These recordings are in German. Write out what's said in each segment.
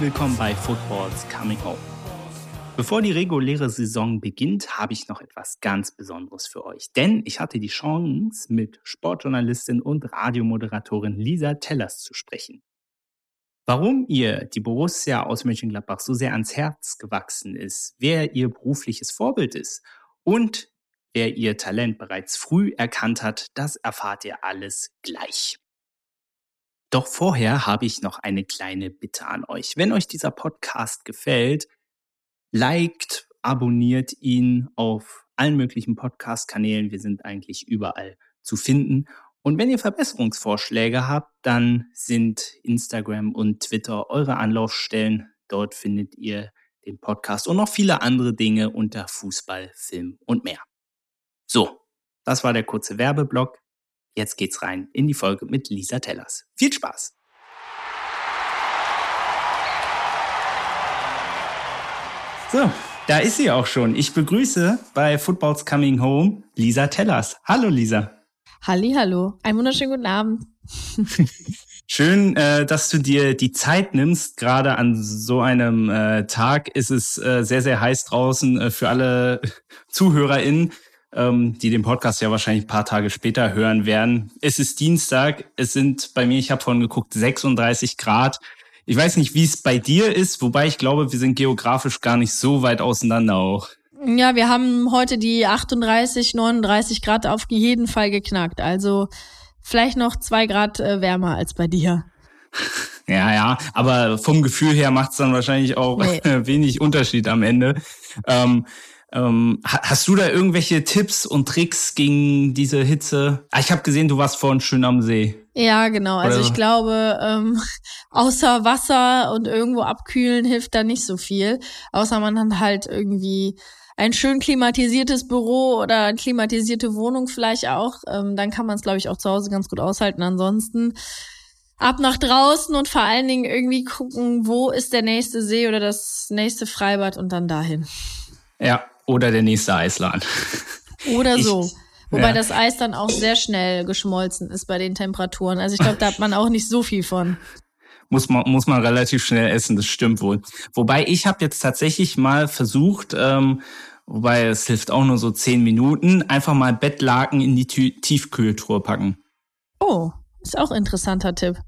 Willkommen bei Footballs Coming Home. Bevor die reguläre Saison beginnt, habe ich noch etwas ganz Besonderes für euch. Denn ich hatte die Chance, mit Sportjournalistin und Radiomoderatorin Lisa Tellers zu sprechen. Warum ihr die Borussia aus Mönchengladbach so sehr ans Herz gewachsen ist, wer ihr berufliches Vorbild ist und wer ihr Talent bereits früh erkannt hat, das erfahrt ihr alles gleich. Doch vorher habe ich noch eine kleine Bitte an euch. Wenn euch dieser Podcast gefällt, liked, abonniert ihn auf allen möglichen Podcast-Kanälen. Wir sind eigentlich überall zu finden. Und wenn ihr Verbesserungsvorschläge habt, dann sind Instagram und Twitter eure Anlaufstellen. Dort findet ihr den Podcast und noch viele andere Dinge unter Fußball, Film und mehr. So, das war der kurze Werbeblock. Jetzt geht's rein in die Folge mit Lisa Tellers. Viel Spaß! So, da ist sie auch schon. Ich begrüße bei Football's Coming Home Lisa Tellers. Hallo Lisa. Halli, hallo. Einen wunderschönen guten Abend. Schön, äh, dass du dir die Zeit nimmst. Gerade an so einem äh, Tag ist es äh, sehr, sehr heiß draußen äh, für alle ZuhörerInnen, ähm, die den Podcast ja wahrscheinlich ein paar Tage später hören werden. Es ist Dienstag. Es sind bei mir, ich habe vorhin geguckt, 36 Grad. Ich weiß nicht, wie es bei dir ist, wobei ich glaube, wir sind geografisch gar nicht so weit auseinander auch. Ja, wir haben heute die 38, 39 Grad auf jeden Fall geknackt. Also vielleicht noch zwei Grad äh, wärmer als bei dir. Ja, ja, aber vom Gefühl her macht es dann wahrscheinlich auch nee. wenig Unterschied am Ende. Ähm, ähm, hast du da irgendwelche Tipps und Tricks gegen diese Hitze? Ah, ich habe gesehen, du warst vorhin schön am See. Ja, genau. Also Oder? ich glaube, ähm, außer Wasser und irgendwo abkühlen hilft da nicht so viel. Außer man hat halt irgendwie ein schön klimatisiertes Büro oder eine klimatisierte Wohnung vielleicht auch. Ähm, dann kann man es, glaube ich, auch zu Hause ganz gut aushalten. Ansonsten ab nach draußen und vor allen Dingen irgendwie gucken, wo ist der nächste See oder das nächste Freibad und dann dahin. Ja, oder der nächste Eisladen. Oder so. Ich, Wobei ja. das Eis dann auch sehr schnell geschmolzen ist bei den Temperaturen. Also ich glaube, da hat man auch nicht so viel von. Muss man, muss man relativ schnell essen, das stimmt wohl. Wobei ich habe jetzt tatsächlich mal versucht, ähm, wobei es hilft auch nur so zehn Minuten, einfach mal Bettlaken in die Tiefkühltruhe packen. Oh, ist auch ein interessanter Tipp.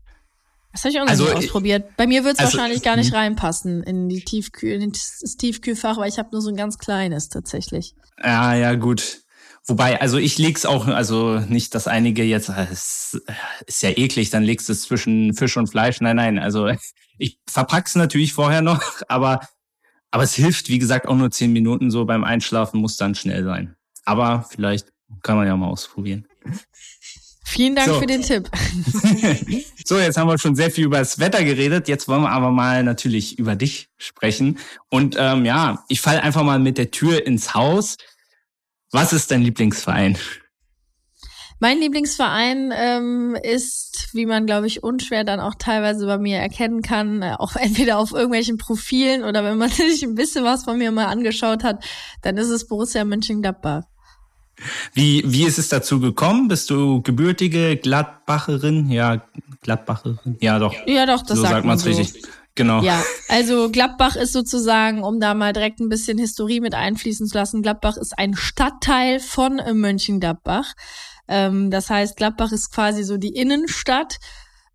Das habe ich auch noch also, nicht ausprobiert. Bei mir wird es also, wahrscheinlich gar nicht hm. reinpassen in die Tiefkühl, in das Tiefkühlfach, weil ich habe nur so ein ganz kleines tatsächlich. Ja, ja, gut. Wobei, also ich leg's auch, also nicht, dass einige jetzt, äh, es ist ja eklig, dann legst du es zwischen Fisch und Fleisch. Nein, nein, also ich verpack's natürlich vorher noch, aber, aber es hilft, wie gesagt, auch nur zehn Minuten so beim Einschlafen, muss dann schnell sein. Aber vielleicht kann man ja mal ausprobieren. Vielen Dank so. für den Tipp. so, jetzt haben wir schon sehr viel über das Wetter geredet. Jetzt wollen wir aber mal natürlich über dich sprechen. Und ähm, ja, ich falle einfach mal mit der Tür ins Haus. Was ist dein Lieblingsverein? Mein Lieblingsverein ähm, ist, wie man, glaube ich, unschwer dann auch teilweise bei mir erkennen kann, äh, auch entweder auf irgendwelchen Profilen oder wenn man sich ein bisschen was von mir mal angeschaut hat, dann ist es Borussia Mönchengladbach. Wie, wie ist es dazu gekommen? Bist du gebürtige Gladbacherin? Ja, Gladbacherin? Ja, doch. Ja, doch, das so sagt, sagt man so. richtig. Genau. Ja, also Gladbach ist sozusagen, um da mal direkt ein bisschen Historie mit einfließen zu lassen, Gladbach ist ein Stadtteil von Mönchengladbach. Ähm, das heißt, Gladbach ist quasi so die Innenstadt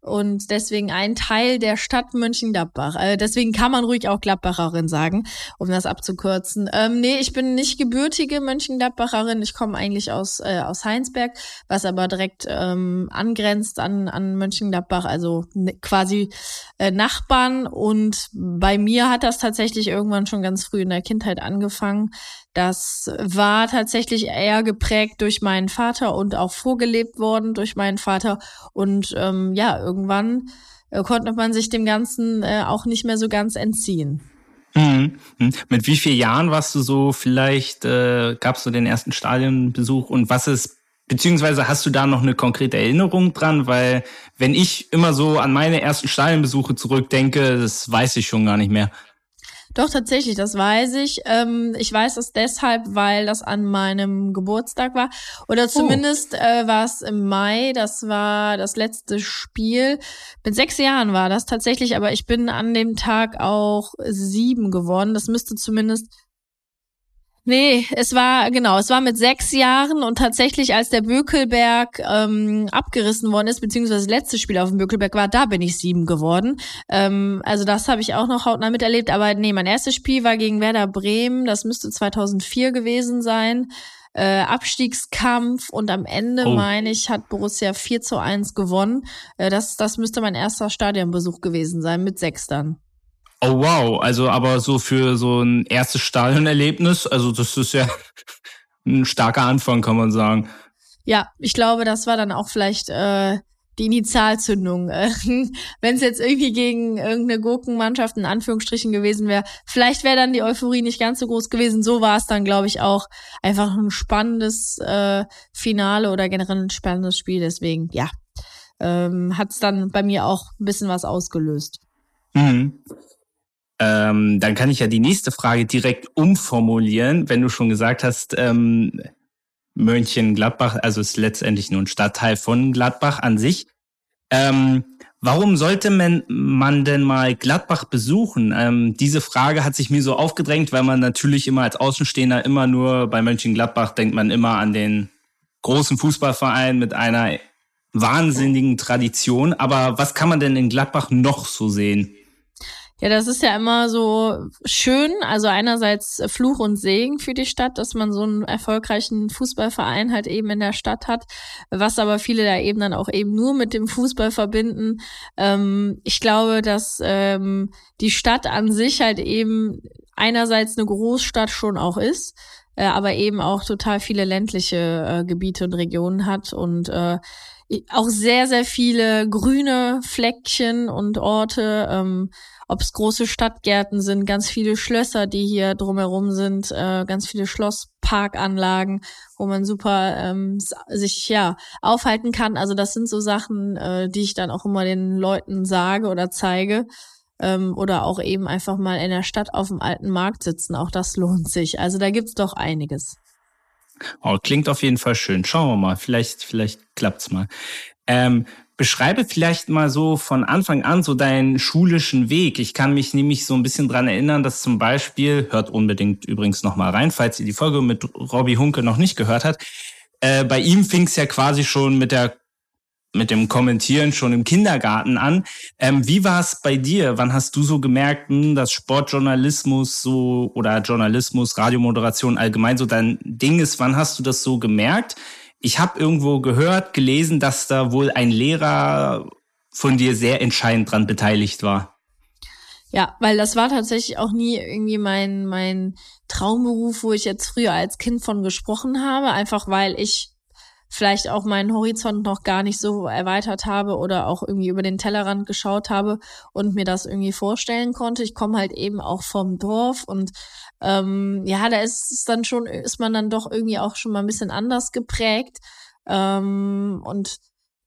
und deswegen ein Teil der Stadt Mönchengladbach. Äh, deswegen kann man ruhig auch Gladbacherin sagen, um das abzukürzen. Ähm, nee, ich bin nicht gebürtige Mönchengladbacherin. Ich komme eigentlich aus, äh, aus Heinsberg, was aber direkt ähm, angrenzt an, an Mönchengladbach, also ne, quasi äh, Nachbarn. Und bei mir hat das tatsächlich irgendwann schon ganz früh in der Kindheit angefangen, das war tatsächlich eher geprägt durch meinen Vater und auch vorgelebt worden durch meinen Vater. Und ähm, ja, irgendwann äh, konnte man sich dem Ganzen äh, auch nicht mehr so ganz entziehen. Mhm. mhm. Mit wie vielen Jahren warst du so vielleicht, äh, gabst du den ersten Stadionbesuch und was ist, beziehungsweise hast du da noch eine konkrete Erinnerung dran? Weil wenn ich immer so an meine ersten Stadionbesuche zurückdenke, das weiß ich schon gar nicht mehr. Doch, tatsächlich, das weiß ich. Ähm, ich weiß das deshalb, weil das an meinem Geburtstag war. Oder oh. zumindest oh. äh, war es im Mai. Das war das letzte Spiel. Mit sechs Jahren war das tatsächlich, aber ich bin an dem Tag auch sieben geworden. Das müsste zumindest Nee, es war, genau, es war mit sechs Jahren und tatsächlich, als der Bökelberg ähm, abgerissen worden ist, beziehungsweise das letzte Spiel auf dem Bökelberg war, da bin ich sieben geworden. Ähm, also das habe ich auch noch hautnah miterlebt. Aber nee, mein erstes Spiel war gegen Werder Bremen, das müsste 2004 gewesen sein. Äh, Abstiegskampf und am Ende, oh. meine ich, hat Borussia 4 zu 1 gewonnen. Äh, das, das müsste mein erster Stadionbesuch gewesen sein, mit sechs dann. Oh wow, also aber so für so ein erstes Stadionerlebnis, also das ist ja ein starker Anfang, kann man sagen. Ja, ich glaube, das war dann auch vielleicht äh, die Initialzündung. Wenn es jetzt irgendwie gegen irgendeine Gurkenmannschaft in Anführungsstrichen gewesen wäre, vielleicht wäre dann die Euphorie nicht ganz so groß gewesen. So war es dann, glaube ich, auch einfach ein spannendes äh, Finale oder generell ein spannendes Spiel. Deswegen, ja, ähm, hat es dann bei mir auch ein bisschen was ausgelöst. Mhm. Ähm, dann kann ich ja die nächste Frage direkt umformulieren, wenn du schon gesagt hast, ähm, Mönchengladbach, also ist letztendlich nur ein Stadtteil von Gladbach an sich. Ähm, warum sollte man, man denn mal Gladbach besuchen? Ähm, diese Frage hat sich mir so aufgedrängt, weil man natürlich immer als Außenstehender immer nur bei Mönchengladbach denkt man immer an den großen Fußballverein mit einer wahnsinnigen Tradition. Aber was kann man denn in Gladbach noch so sehen? Ja, das ist ja immer so schön. Also einerseits Fluch und Segen für die Stadt, dass man so einen erfolgreichen Fußballverein halt eben in der Stadt hat, was aber viele da eben dann auch eben nur mit dem Fußball verbinden. Ähm, ich glaube, dass ähm, die Stadt an sich halt eben einerseits eine Großstadt schon auch ist, äh, aber eben auch total viele ländliche äh, Gebiete und Regionen hat und äh, auch sehr, sehr viele grüne Fleckchen und Orte. Ähm, ob es große Stadtgärten sind, ganz viele Schlösser, die hier drumherum sind, äh, ganz viele Schlossparkanlagen, wo man super ähm, sich ja aufhalten kann. Also das sind so Sachen, äh, die ich dann auch immer den Leuten sage oder zeige. Ähm, oder auch eben einfach mal in der Stadt auf dem alten Markt sitzen. Auch das lohnt sich. Also da gibt's doch einiges. Oh, klingt auf jeden Fall schön. Schauen wir mal. Vielleicht, vielleicht klappt's mal. Ähm, Beschreibe vielleicht mal so von Anfang an so deinen schulischen Weg. Ich kann mich nämlich so ein bisschen dran erinnern, dass zum Beispiel, hört unbedingt übrigens nochmal rein, falls ihr die Folge mit Robbie Hunke noch nicht gehört habt, äh, bei ihm fing es ja quasi schon mit der mit dem Kommentieren schon im Kindergarten an. Ähm, wie war es bei dir? Wann hast du so gemerkt, hm, dass Sportjournalismus so oder Journalismus, Radiomoderation allgemein so dein Ding ist? Wann hast du das so gemerkt? Ich habe irgendwo gehört, gelesen, dass da wohl ein Lehrer von dir sehr entscheidend dran beteiligt war. Ja, weil das war tatsächlich auch nie irgendwie mein, mein Traumberuf, wo ich jetzt früher als Kind von gesprochen habe, einfach weil ich vielleicht auch meinen Horizont noch gar nicht so erweitert habe oder auch irgendwie über den Tellerrand geschaut habe und mir das irgendwie vorstellen konnte. Ich komme halt eben auch vom Dorf und ähm, ja, da ist es dann schon, ist man dann doch irgendwie auch schon mal ein bisschen anders geprägt. Ähm, und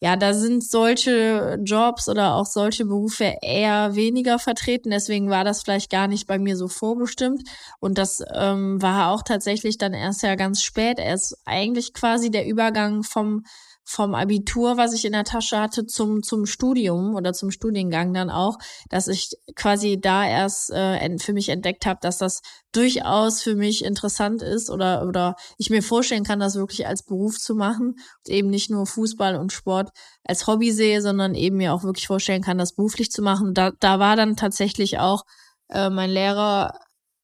ja, da sind solche Jobs oder auch solche Berufe eher weniger vertreten. Deswegen war das vielleicht gar nicht bei mir so vorbestimmt. Und das ähm, war auch tatsächlich dann erst ja ganz spät. Erst eigentlich quasi der Übergang vom vom Abitur, was ich in der Tasche hatte, zum, zum Studium oder zum Studiengang dann auch, dass ich quasi da erst äh, für mich entdeckt habe, dass das durchaus für mich interessant ist oder, oder ich mir vorstellen kann, das wirklich als Beruf zu machen und eben nicht nur Fußball und Sport als Hobby sehe, sondern eben mir auch wirklich vorstellen kann, das beruflich zu machen. Da, da war dann tatsächlich auch äh, mein Lehrer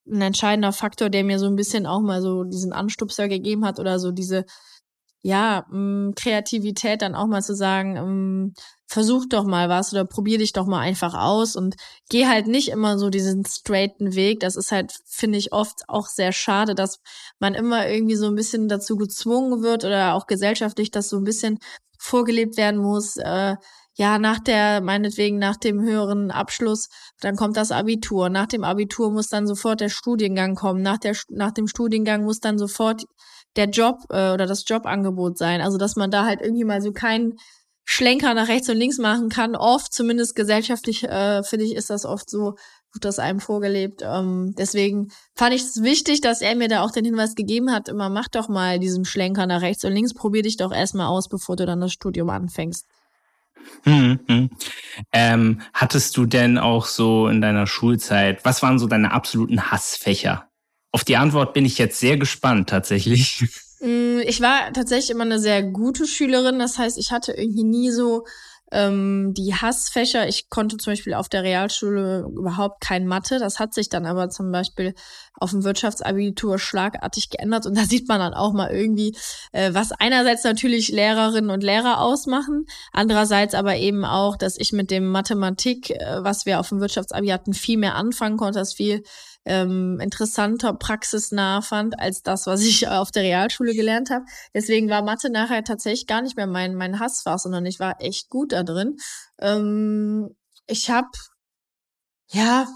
ein entscheidender Faktor, der mir so ein bisschen auch mal so diesen Anstupser gegeben hat oder so diese ja, mh, mm, Kreativität dann auch mal zu sagen, mh, mm, versuch doch mal was oder probier dich doch mal einfach aus und geh halt nicht immer so diesen straighten Weg. Das ist halt, finde ich, oft auch sehr schade, dass man immer irgendwie so ein bisschen dazu gezwungen wird oder auch gesellschaftlich das so ein bisschen vorgelebt werden muss. Äh, ja, nach der, meinetwegen nach dem höheren Abschluss, dann kommt das Abitur. Nach dem Abitur muss dann sofort der Studiengang kommen. Nach, der, nach dem Studiengang muss dann sofort der Job äh, oder das Jobangebot sein. Also dass man da halt irgendwie mal so keinen Schlenker nach rechts und links machen kann. Oft, zumindest gesellschaftlich, äh, finde ich, ist das oft so, wird das einem vorgelebt. Ähm, deswegen fand ich es wichtig, dass er mir da auch den Hinweis gegeben hat, immer mach doch mal diesen Schlenker nach rechts und links, probier dich doch erstmal aus, bevor du dann das Studium anfängst. Hm, hm. Ähm, hattest du denn auch so in deiner Schulzeit, was waren so deine absoluten Hassfächer? Auf die Antwort bin ich jetzt sehr gespannt tatsächlich. Mm, ich war tatsächlich immer eine sehr gute Schülerin. Das heißt, ich hatte irgendwie nie so ähm, die Hassfächer. Ich konnte zum Beispiel auf der Realschule überhaupt kein Mathe. Das hat sich dann aber zum Beispiel auf dem Wirtschaftsabitur schlagartig geändert. Und da sieht man dann auch mal irgendwie, äh, was einerseits natürlich Lehrerinnen und Lehrer ausmachen, andererseits aber eben auch, dass ich mit dem Mathematik, äh, was wir auf dem Wirtschaftsabi hatten, viel mehr anfangen konnte, das viel ähm, interessanter, praxisnah fand als das, was ich auf der Realschule gelernt habe. Deswegen war Mathe nachher tatsächlich gar nicht mehr mein, mein Hassfach, sondern ich war echt gut da drin. Ähm, ich habe ja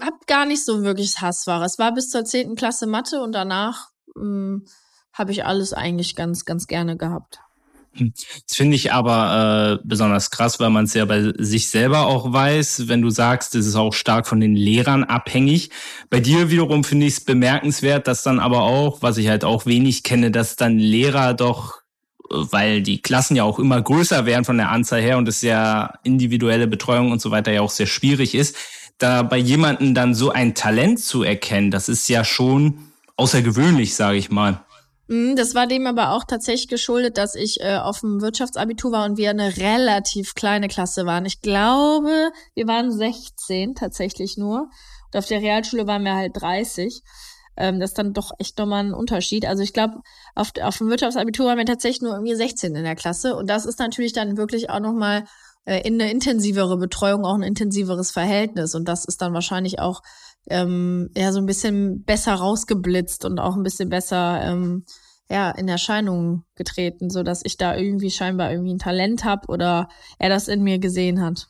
hab gar nicht so wirklich Hassfach. Es war bis zur zehnten Klasse Mathe und danach ähm, habe ich alles eigentlich ganz, ganz gerne gehabt. Das finde ich aber äh, besonders krass, weil man es ja bei sich selber auch weiß. Wenn du sagst, es ist auch stark von den Lehrern abhängig. Bei dir wiederum finde ich es bemerkenswert, dass dann aber auch, was ich halt auch wenig kenne, dass dann Lehrer doch, weil die Klassen ja auch immer größer werden von der Anzahl her und es ja individuelle Betreuung und so weiter ja auch sehr schwierig ist, da bei jemandem dann so ein Talent zu erkennen, das ist ja schon außergewöhnlich, sage ich mal. Mhm, das war dem aber auch tatsächlich geschuldet, dass ich äh, auf dem Wirtschaftsabitur war und wir eine relativ kleine Klasse waren. Ich glaube, wir waren 16 tatsächlich nur. Und auf der Realschule waren wir halt 30. Ähm, das ist dann doch echt nochmal ein Unterschied. Also ich glaube, auf, auf dem Wirtschaftsabitur waren wir tatsächlich nur irgendwie 16 in der Klasse. Und das ist natürlich dann wirklich auch nochmal äh, in eine intensivere Betreuung, auch ein intensiveres Verhältnis. Und das ist dann wahrscheinlich auch ähm, ja so ein bisschen besser rausgeblitzt und auch ein bisschen besser ähm, ja in Erscheinung getreten, so dass ich da irgendwie scheinbar irgendwie ein Talent habe oder er das in mir gesehen hat.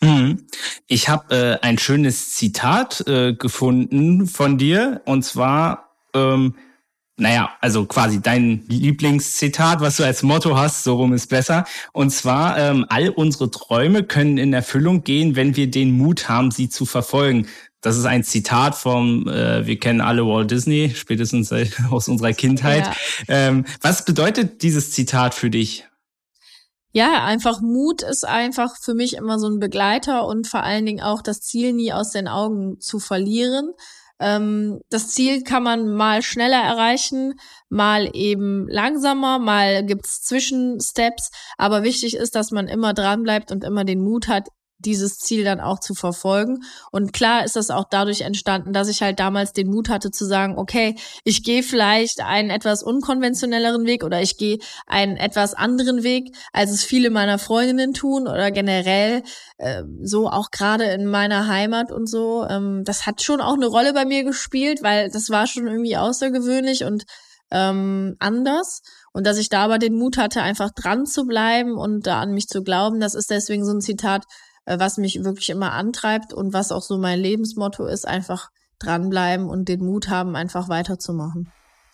Mhm. Ich habe äh, ein schönes Zitat äh, gefunden von dir und zwar ähm, naja, also quasi dein Lieblingszitat, was du als Motto hast, so rum ist besser. Und zwar, ähm, all unsere Träume können in Erfüllung gehen, wenn wir den Mut haben, sie zu verfolgen. Das ist ein Zitat vom, äh, wir kennen alle Walt Disney, spätestens aus unserer Kindheit. Ja. Ähm, was bedeutet dieses Zitat für dich? Ja, einfach Mut ist einfach für mich immer so ein Begleiter und vor allen Dingen auch das Ziel nie aus den Augen zu verlieren. Ähm, das Ziel kann man mal schneller erreichen, mal eben langsamer, mal gibt's Zwischensteps. Aber wichtig ist, dass man immer dran bleibt und immer den Mut hat, dieses Ziel dann auch zu verfolgen. Und klar ist das auch dadurch entstanden, dass ich halt damals den Mut hatte zu sagen, okay, ich gehe vielleicht einen etwas unkonventionelleren Weg oder ich gehe einen etwas anderen Weg, als es viele meiner Freundinnen tun oder generell äh, so auch gerade in meiner Heimat und so. Ähm, das hat schon auch eine Rolle bei mir gespielt, weil das war schon irgendwie außergewöhnlich und ähm, anders. Und dass ich da aber den Mut hatte, einfach dran zu bleiben und da an mich zu glauben, das ist deswegen so ein Zitat, was mich wirklich immer antreibt und was auch so mein Lebensmotto ist, einfach dranbleiben und den Mut haben, einfach weiterzumachen.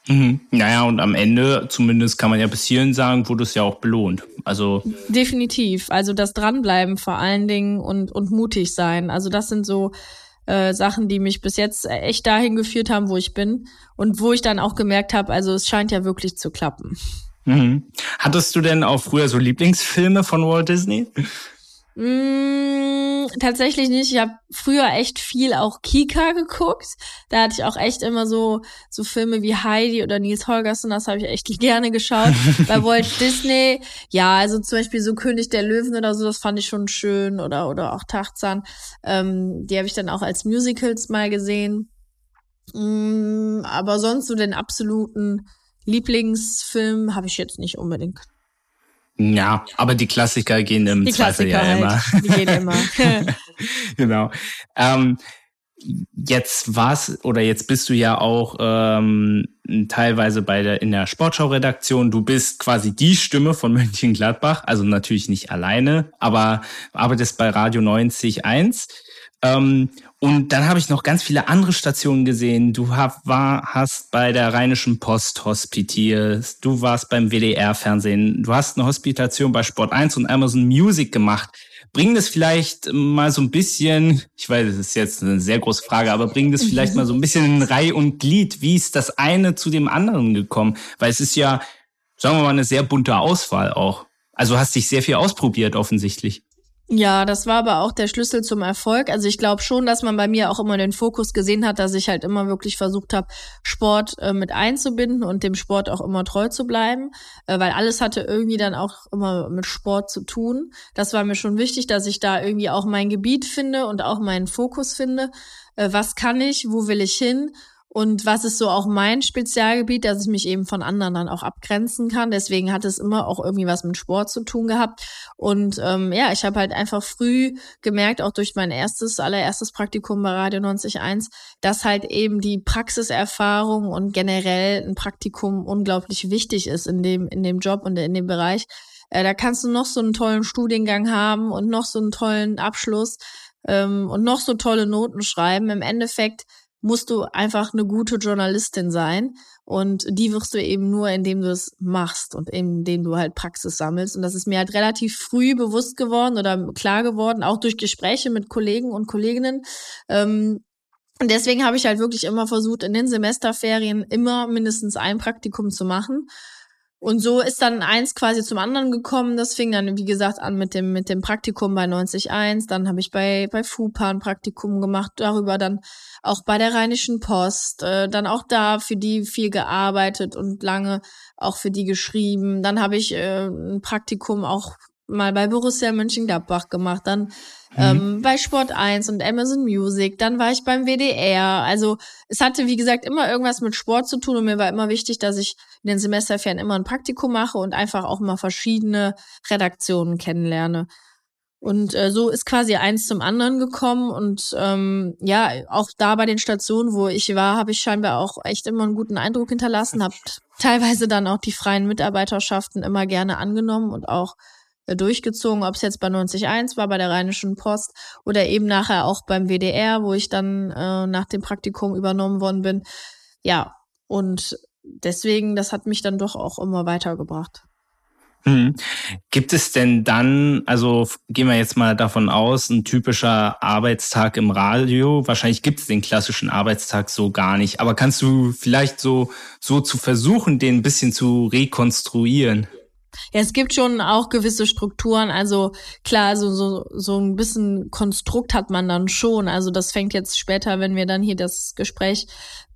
Mhm. Naja, und am Ende, zumindest kann man ja bis hierhin sagen, wurde es ja auch belohnt. Also. Definitiv. Also das Dranbleiben vor allen Dingen und, und mutig sein. Also das sind so äh, Sachen, die mich bis jetzt echt dahin geführt haben, wo ich bin. Und wo ich dann auch gemerkt habe, also es scheint ja wirklich zu klappen. Mhm. Hattest du denn auch früher so Lieblingsfilme von Walt Disney? Mm, tatsächlich nicht. Ich habe früher echt viel auch Kika geguckt. Da hatte ich auch echt immer so so Filme wie Heidi oder Nils Holgersson. Das habe ich echt gerne geschaut. Bei Walt Disney, ja, also zum Beispiel so König der Löwen oder so, das fand ich schon schön. Oder oder auch Tachzahn. Ähm, die habe ich dann auch als Musicals mal gesehen. Mm, aber sonst so den absoluten Lieblingsfilm habe ich jetzt nicht unbedingt. Ja, aber die Klassiker gehen im die Zweifel Klassiker ja halt. immer. Die gehen immer. genau. Ähm, jetzt war's oder jetzt bist du ja auch ähm, teilweise bei der in der Sportschau-Redaktion. Du bist quasi die Stimme von Mönchengladbach, also natürlich nicht alleine, aber arbeitest bei Radio 90.1. Ähm, und dann habe ich noch ganz viele andere Stationen gesehen. Du hab, war, hast bei der Rheinischen Post hospitiert, du warst beim WDR-Fernsehen, du hast eine Hospitation bei Sport 1 und Amazon Music gemacht. bring das vielleicht mal so ein bisschen, ich weiß, das ist jetzt eine sehr große Frage, aber bring das vielleicht mal so ein bisschen in Reihe und Glied. Wie ist das eine zu dem anderen gekommen? Weil es ist ja, sagen wir mal, eine sehr bunte Auswahl auch. Also hast dich sehr viel ausprobiert offensichtlich. Ja, das war aber auch der Schlüssel zum Erfolg. Also ich glaube schon, dass man bei mir auch immer den Fokus gesehen hat, dass ich halt immer wirklich versucht habe, Sport äh, mit einzubinden und dem Sport auch immer treu zu bleiben, äh, weil alles hatte irgendwie dann auch immer mit Sport zu tun. Das war mir schon wichtig, dass ich da irgendwie auch mein Gebiet finde und auch meinen Fokus finde. Äh, was kann ich, wo will ich hin? Und was ist so auch mein Spezialgebiet, dass ich mich eben von anderen dann auch abgrenzen kann. Deswegen hat es immer auch irgendwie was mit Sport zu tun gehabt. Und ähm, ja, ich habe halt einfach früh gemerkt, auch durch mein erstes, allererstes Praktikum bei Radio 91, dass halt eben die Praxiserfahrung und generell ein Praktikum unglaublich wichtig ist in dem, in dem Job und in dem Bereich. Äh, da kannst du noch so einen tollen Studiengang haben und noch so einen tollen Abschluss ähm, und noch so tolle Noten schreiben. Im Endeffekt musst du einfach eine gute Journalistin sein. Und die wirst du eben nur, indem du es machst und indem du halt Praxis sammelst. Und das ist mir halt relativ früh bewusst geworden oder klar geworden, auch durch Gespräche mit Kollegen und Kolleginnen. Ähm, und deswegen habe ich halt wirklich immer versucht, in den Semesterferien immer mindestens ein Praktikum zu machen. Und so ist dann eins quasi zum anderen gekommen. Das fing dann, wie gesagt, an mit dem, mit dem Praktikum bei 90.1. Dann habe ich bei, bei FUPA ein Praktikum gemacht, darüber dann auch bei der Rheinischen Post, äh, dann auch da für die viel gearbeitet und lange auch für die geschrieben. Dann habe ich äh, ein Praktikum auch mal bei Borussia Mönchengladbach gemacht, dann mhm. ähm, bei Sport 1 und Amazon Music, dann war ich beim WDR. Also es hatte, wie gesagt, immer irgendwas mit Sport zu tun und mir war immer wichtig, dass ich in den Semesterferien immer ein Praktikum mache und einfach auch mal verschiedene Redaktionen kennenlerne. Und äh, so ist quasi eins zum anderen gekommen. Und ähm, ja, auch da bei den Stationen, wo ich war, habe ich scheinbar auch echt immer einen guten Eindruck hinterlassen, habe teilweise dann auch die freien Mitarbeiterschaften immer gerne angenommen und auch durchgezogen, ob es jetzt bei 90.1 war, bei der Rheinischen Post oder eben nachher auch beim WDR, wo ich dann äh, nach dem Praktikum übernommen worden bin. Ja, und deswegen, das hat mich dann doch auch immer weitergebracht. Hm. Gibt es denn dann, also gehen wir jetzt mal davon aus, ein typischer Arbeitstag im Radio? Wahrscheinlich gibt es den klassischen Arbeitstag so gar nicht, aber kannst du vielleicht so, so zu versuchen, den ein bisschen zu rekonstruieren? Ja, es gibt schon auch gewisse Strukturen. Also klar, so, so, so ein bisschen Konstrukt hat man dann schon. Also das fängt jetzt später, wenn wir dann hier das Gespräch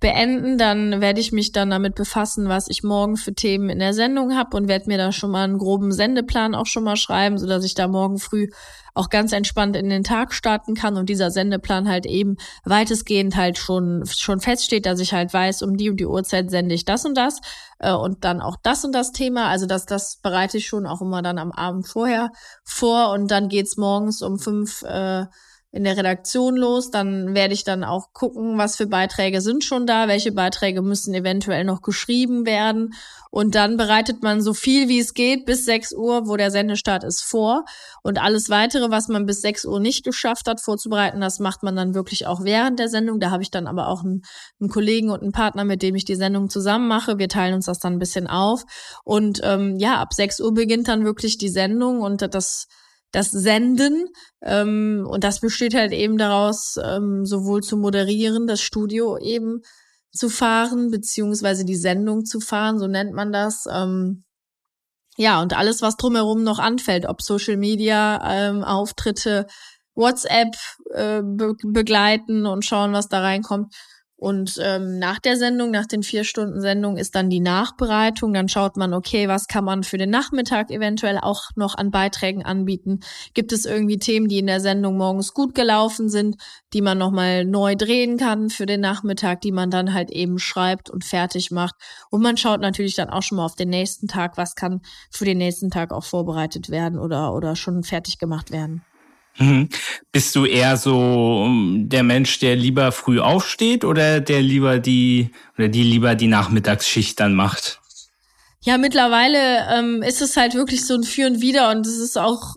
beenden, dann werde ich mich dann damit befassen, was ich morgen für Themen in der Sendung habe und werde mir da schon mal einen groben Sendeplan auch schon mal schreiben, sodass ich da morgen früh auch ganz entspannt in den Tag starten kann und dieser Sendeplan halt eben weitestgehend halt schon, schon feststeht, dass ich halt weiß, um die und die Uhrzeit sende ich das und das äh, und dann auch das und das Thema. Also das, das bereite ich schon auch immer dann am Abend vorher vor und dann geht's morgens um fünf äh, in der Redaktion los. Dann werde ich dann auch gucken, was für Beiträge sind schon da, welche Beiträge müssen eventuell noch geschrieben werden. Und dann bereitet man so viel wie es geht bis 6 Uhr, wo der Sendestart ist, vor. Und alles weitere, was man bis 6 Uhr nicht geschafft hat vorzubereiten, das macht man dann wirklich auch während der Sendung. Da habe ich dann aber auch einen, einen Kollegen und einen Partner, mit dem ich die Sendung zusammen mache. Wir teilen uns das dann ein bisschen auf. Und ähm, ja, ab 6 Uhr beginnt dann wirklich die Sendung und das das Senden. Ähm, und das besteht halt eben daraus, ähm, sowohl zu moderieren, das Studio eben zu fahren, beziehungsweise die Sendung zu fahren, so nennt man das. Ähm, ja, und alles, was drumherum noch anfällt, ob Social Media, ähm, Auftritte, WhatsApp äh, be begleiten und schauen, was da reinkommt. Und ähm, nach der Sendung, nach den vier Stunden Sendung, ist dann die Nachbereitung. Dann schaut man, okay, was kann man für den Nachmittag eventuell auch noch an Beiträgen anbieten? Gibt es irgendwie Themen, die in der Sendung morgens gut gelaufen sind, die man nochmal neu drehen kann für den Nachmittag, die man dann halt eben schreibt und fertig macht? Und man schaut natürlich dann auch schon mal auf den nächsten Tag, was kann für den nächsten Tag auch vorbereitet werden oder, oder schon fertig gemacht werden. Mhm. Bist du eher so ähm, der Mensch, der lieber früh aufsteht oder der lieber die oder die lieber die Nachmittagsschicht dann macht? Ja, mittlerweile ähm, ist es halt wirklich so ein Für und Wider und es ist auch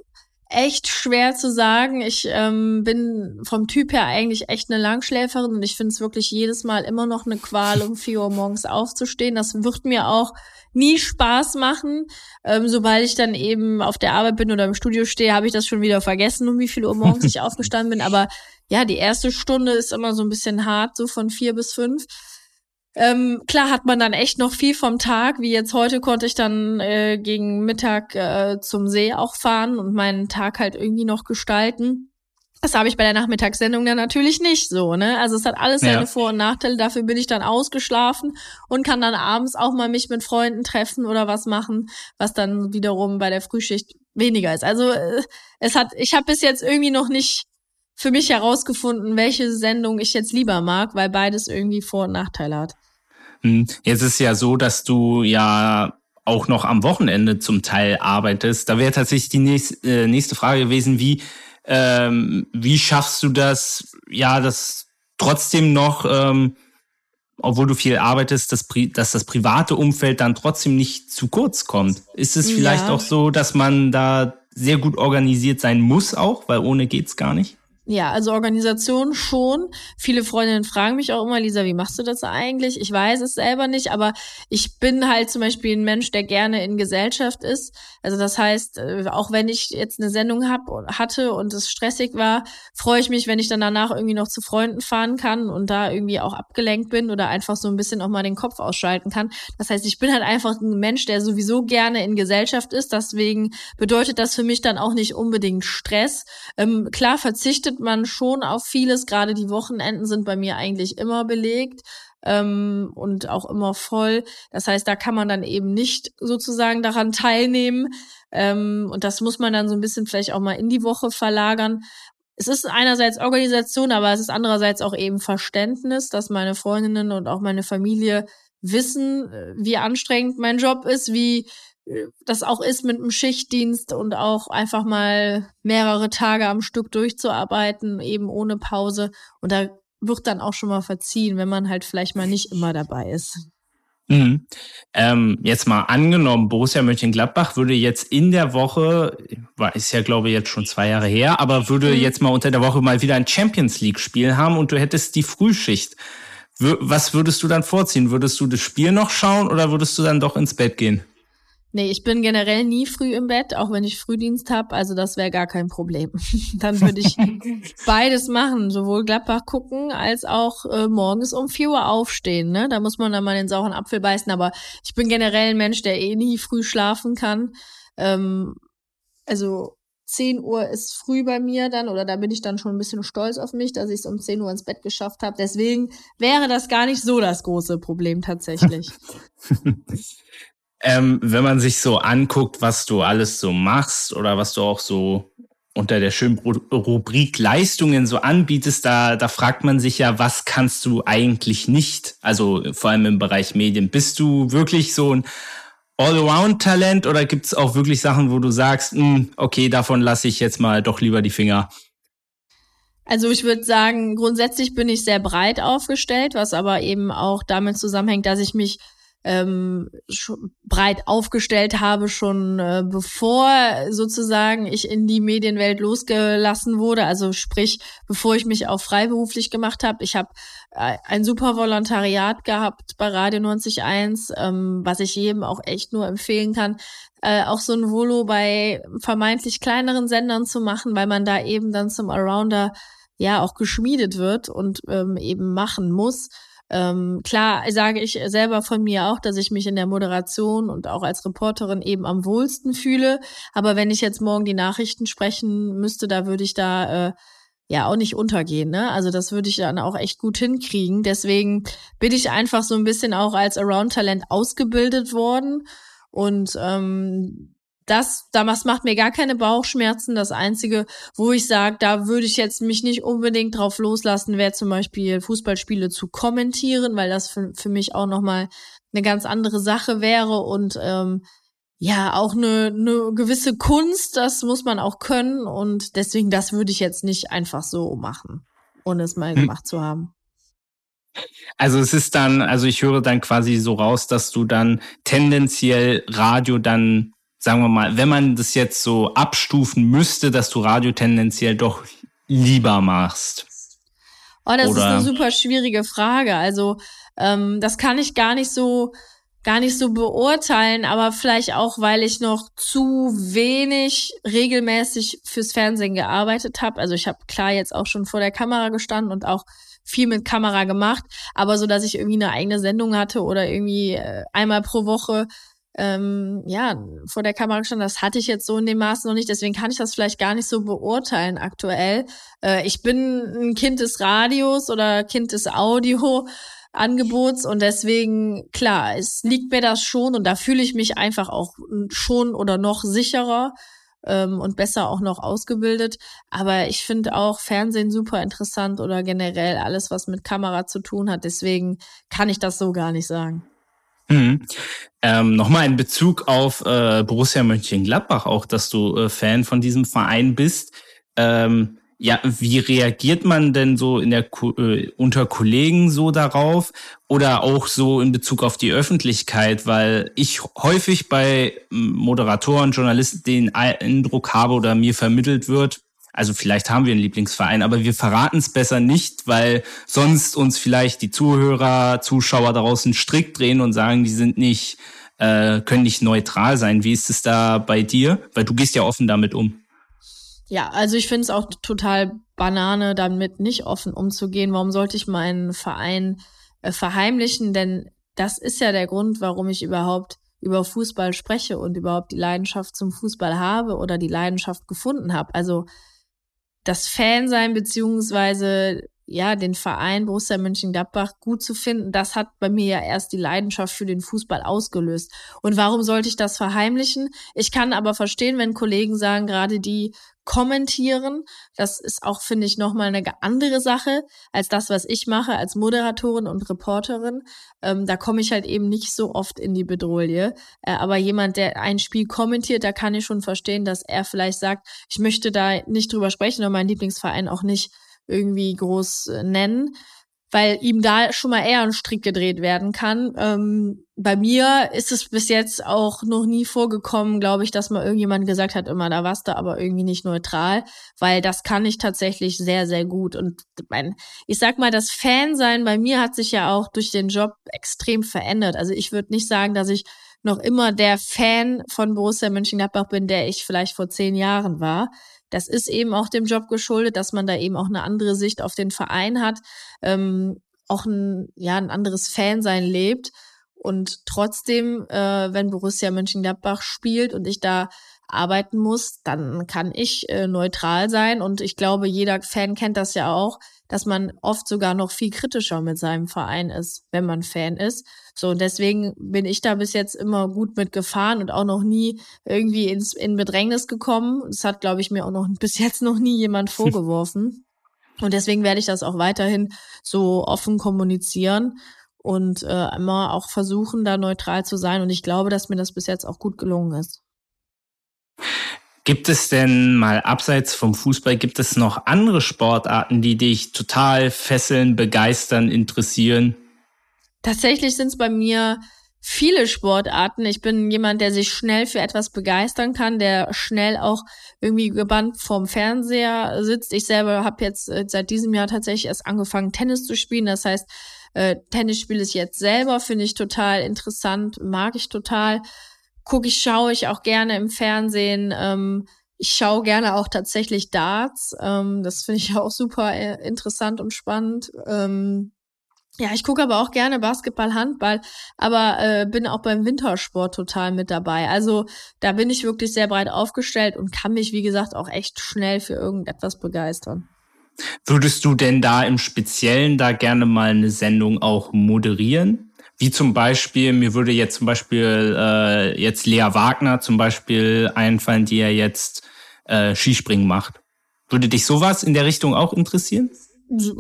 echt schwer zu sagen. Ich ähm, bin vom Typ her eigentlich echt eine Langschläferin und ich finde es wirklich jedes Mal immer noch eine Qual, um vier Uhr morgens aufzustehen. Das wird mir auch nie Spaß machen. Ähm, sobald ich dann eben auf der Arbeit bin oder im Studio stehe, habe ich das schon wieder vergessen, um wie viel Uhr morgens ich aufgestanden bin. Aber ja, die erste Stunde ist immer so ein bisschen hart, so von vier bis fünf. Ähm, klar hat man dann echt noch viel vom Tag, wie jetzt heute konnte ich dann äh, gegen Mittag äh, zum See auch fahren und meinen Tag halt irgendwie noch gestalten. Das habe ich bei der Nachmittagssendung dann natürlich nicht so, ne? Also es hat alles seine ja. Vor- und Nachteile. Dafür bin ich dann ausgeschlafen und kann dann abends auch mal mich mit Freunden treffen oder was machen, was dann wiederum bei der Frühschicht weniger ist. Also äh, es hat, ich habe bis jetzt irgendwie noch nicht für mich herausgefunden, welche Sendung ich jetzt lieber mag, weil beides irgendwie Vor- und Nachteile hat. Hm, jetzt ist ja so, dass du ja auch noch am Wochenende zum Teil arbeitest. Da wäre tatsächlich die nächste, äh, nächste Frage gewesen, wie, ähm, wie schaffst du das, ja, das trotzdem noch, ähm, obwohl du viel arbeitest, dass, dass das private Umfeld dann trotzdem nicht zu kurz kommt. Ist es vielleicht ja. auch so, dass man da sehr gut organisiert sein muss auch, weil ohne geht's gar nicht? Ja, also Organisation schon. Viele Freundinnen fragen mich auch immer, Lisa, wie machst du das eigentlich? Ich weiß es selber nicht, aber ich bin halt zum Beispiel ein Mensch, der gerne in Gesellschaft ist. Also das heißt, äh, auch wenn ich jetzt eine Sendung hab, hatte und es stressig war, freue ich mich, wenn ich dann danach irgendwie noch zu Freunden fahren kann und da irgendwie auch abgelenkt bin oder einfach so ein bisschen auch mal den Kopf ausschalten kann. Das heißt, ich bin halt einfach ein Mensch, der sowieso gerne in Gesellschaft ist. Deswegen bedeutet das für mich dann auch nicht unbedingt Stress. Ähm, klar verzichtet achtet man schon auf vieles. Gerade die Wochenenden sind bei mir eigentlich immer belegt ähm, und auch immer voll. Das heißt, da kann man dann eben nicht sozusagen daran teilnehmen. Ähm, und das muss man dann so ein bisschen vielleicht auch mal in die Woche verlagern. Es ist einerseits Organisation, aber es ist andererseits auch eben Verständnis, dass meine Freundinnen und auch meine Familie wissen, äh, wie anstrengend mein Job ist, wie das auch ist mit einem Schichtdienst und auch einfach mal mehrere Tage am Stück durchzuarbeiten, eben ohne Pause. Und da wird dann auch schon mal verziehen, wenn man halt vielleicht mal nicht immer dabei ist. Mhm. Ähm, jetzt mal angenommen, Borussia Mönchengladbach würde jetzt in der Woche, ist ja glaube ich jetzt schon zwei Jahre her, aber würde mhm. jetzt mal unter der Woche mal wieder ein Champions League Spiel haben und du hättest die Frühschicht. Was würdest du dann vorziehen? Würdest du das Spiel noch schauen oder würdest du dann doch ins Bett gehen? Nee, ich bin generell nie früh im Bett, auch wenn ich Frühdienst habe. Also das wäre gar kein Problem. Dann würde ich beides machen, sowohl Gladbach gucken als auch äh, morgens um 4 Uhr aufstehen. Ne? Da muss man dann mal den sauren Apfel beißen. Aber ich bin generell ein Mensch, der eh nie früh schlafen kann. Ähm, also 10 Uhr ist früh bei mir dann oder da bin ich dann schon ein bisschen stolz auf mich, dass ich es um 10 Uhr ins Bett geschafft habe. Deswegen wäre das gar nicht so das große Problem tatsächlich. Ähm, wenn man sich so anguckt, was du alles so machst oder was du auch so unter der schönen Rubrik Leistungen so anbietest, da, da fragt man sich ja, was kannst du eigentlich nicht? Also vor allem im Bereich Medien. Bist du wirklich so ein Allround-Talent oder gibt es auch wirklich Sachen, wo du sagst, mh, hm, okay, davon lasse ich jetzt mal doch lieber die Finger? Also ich würde sagen, grundsätzlich bin ich sehr breit aufgestellt, was aber eben auch damit zusammenhängt, dass ich mich ähm, breit aufgestellt habe, schon äh, bevor sozusagen ich in die Medienwelt losgelassen wurde. Also sprich, bevor ich mich auch freiberuflich gemacht habe. Ich habe äh, ein super Volontariat gehabt bei Radio 91.1, ähm, was ich jedem auch echt nur empfehlen kann, äh, auch so ein Volo bei vermeintlich kleineren Sendern zu machen, weil man da eben dann zum Arounder ja auch geschmiedet wird und ähm, eben machen muss. Ähm, klar sage ich selber von mir auch, dass ich mich in der Moderation und auch als Reporterin eben am wohlsten fühle. Aber wenn ich jetzt morgen die Nachrichten sprechen müsste, da würde ich da äh, ja auch nicht untergehen. Ne? Also das würde ich dann auch echt gut hinkriegen. Deswegen bin ich einfach so ein bisschen auch als Around-Talent ausgebildet worden. Und ähm, das, damals macht mir gar keine Bauchschmerzen. Das Einzige, wo ich sage, da würde ich jetzt mich nicht unbedingt drauf loslassen, wäre zum Beispiel Fußballspiele zu kommentieren, weil das für, für mich auch nochmal eine ganz andere Sache wäre und ähm, ja, auch eine, eine gewisse Kunst, das muss man auch können und deswegen, das würde ich jetzt nicht einfach so machen, ohne es mal hm. gemacht zu haben. Also es ist dann, also ich höre dann quasi so raus, dass du dann tendenziell Radio dann sagen wir mal, wenn man das jetzt so abstufen müsste, dass du Radio tendenziell doch lieber machst? Oh, das Oder? ist eine super schwierige Frage. Also, ähm, das kann ich gar nicht so gar nicht so beurteilen, aber vielleicht auch, weil ich noch zu wenig regelmäßig fürs Fernsehen gearbeitet habe. Also ich habe klar jetzt auch schon vor der Kamera gestanden und auch viel mit Kamera gemacht, aber so, dass ich irgendwie eine eigene Sendung hatte oder irgendwie äh, einmal pro Woche ähm, ja, vor der Kamera gestanden, das hatte ich jetzt so in dem Maß noch nicht, deswegen kann ich das vielleicht gar nicht so beurteilen aktuell. Äh, ich bin ein Kind des Radios oder Kind des Audio. Angebots und deswegen, klar, es liegt mir das schon und da fühle ich mich einfach auch schon oder noch sicherer ähm, und besser auch noch ausgebildet. Aber ich finde auch Fernsehen super interessant oder generell alles, was mit Kamera zu tun hat. Deswegen kann ich das so gar nicht sagen. Mhm. Ähm, Nochmal in Bezug auf äh, Borussia Mönchengladbach, auch dass du äh, Fan von diesem Verein bist. Ähm, ja, wie reagiert man denn so in der äh, unter Kollegen so darauf oder auch so in Bezug auf die Öffentlichkeit, weil ich häufig bei Moderatoren, Journalisten den Eindruck habe oder mir vermittelt wird, also vielleicht haben wir einen Lieblingsverein, aber wir verraten es besser nicht, weil sonst uns vielleicht die Zuhörer, Zuschauer daraus einen Strick drehen und sagen, die sind nicht, äh, können nicht neutral sein. Wie ist es da bei dir? Weil du gehst ja offen damit um. Ja, also ich finde es auch total Banane, damit nicht offen umzugehen. Warum sollte ich meinen Verein äh, verheimlichen? Denn das ist ja der Grund, warum ich überhaupt über Fußball spreche und überhaupt die Leidenschaft zum Fußball habe oder die Leidenschaft gefunden habe. Also das Fansein beziehungsweise ja den Verein Borussia Mönchengladbach gut zu finden, das hat bei mir ja erst die Leidenschaft für den Fußball ausgelöst. Und warum sollte ich das verheimlichen? Ich kann aber verstehen, wenn Kollegen sagen, gerade die kommentieren. Das ist auch, finde ich, nochmal eine andere Sache als das, was ich mache als Moderatorin und Reporterin. Ähm, da komme ich halt eben nicht so oft in die Bedrohlie. Äh, aber jemand, der ein Spiel kommentiert, da kann ich schon verstehen, dass er vielleicht sagt, ich möchte da nicht drüber sprechen oder meinen Lieblingsverein auch nicht irgendwie groß äh, nennen weil ihm da schon mal eher ein Strick gedreht werden kann. Ähm, bei mir ist es bis jetzt auch noch nie vorgekommen, glaube ich, dass mal irgendjemand gesagt hat, immer da warst du aber irgendwie nicht neutral, weil das kann ich tatsächlich sehr, sehr gut. Und mein, ich sag mal, das Fansein bei mir hat sich ja auch durch den Job extrem verändert. Also ich würde nicht sagen, dass ich noch immer der Fan von Borussia Mönchengladbach bin, der ich vielleicht vor zehn Jahren war. Das ist eben auch dem Job geschuldet, dass man da eben auch eine andere Sicht auf den Verein hat, ähm, auch ein, ja, ein anderes Fansein lebt. Und trotzdem, äh, wenn Borussia Mönchengladbach spielt und ich da arbeiten muss, dann kann ich äh, neutral sein. Und ich glaube, jeder Fan kennt das ja auch, dass man oft sogar noch viel kritischer mit seinem Verein ist, wenn man Fan ist. So, und deswegen bin ich da bis jetzt immer gut mitgefahren und auch noch nie irgendwie ins, in Bedrängnis gekommen. Das hat, glaube ich, mir auch noch bis jetzt noch nie jemand vorgeworfen. Und deswegen werde ich das auch weiterhin so offen kommunizieren und äh, immer auch versuchen, da neutral zu sein. Und ich glaube, dass mir das bis jetzt auch gut gelungen ist. Gibt es denn mal abseits vom Fußball, gibt es noch andere Sportarten, die dich total fesseln, begeistern, interessieren? Tatsächlich sind es bei mir viele Sportarten. Ich bin jemand, der sich schnell für etwas begeistern kann, der schnell auch irgendwie gebannt vorm Fernseher sitzt. Ich selber habe jetzt äh, seit diesem Jahr tatsächlich erst angefangen, Tennis zu spielen. Das heißt, äh, Tennis spiele ich jetzt selber, finde ich total interessant, mag ich total gucke ich, schaue ich auch gerne im Fernsehen. Ähm, ich schaue gerne auch tatsächlich Darts. Ähm, das finde ich auch super äh, interessant und spannend. Ähm, ja, ich gucke aber auch gerne Basketball, Handball, aber äh, bin auch beim Wintersport total mit dabei. Also da bin ich wirklich sehr breit aufgestellt und kann mich, wie gesagt, auch echt schnell für irgendetwas begeistern. Würdest du denn da im Speziellen da gerne mal eine Sendung auch moderieren? Wie zum Beispiel, mir würde jetzt zum Beispiel äh, jetzt Lea Wagner zum Beispiel einfallen, die ja jetzt äh, Skispringen macht. Würde dich sowas in der Richtung auch interessieren?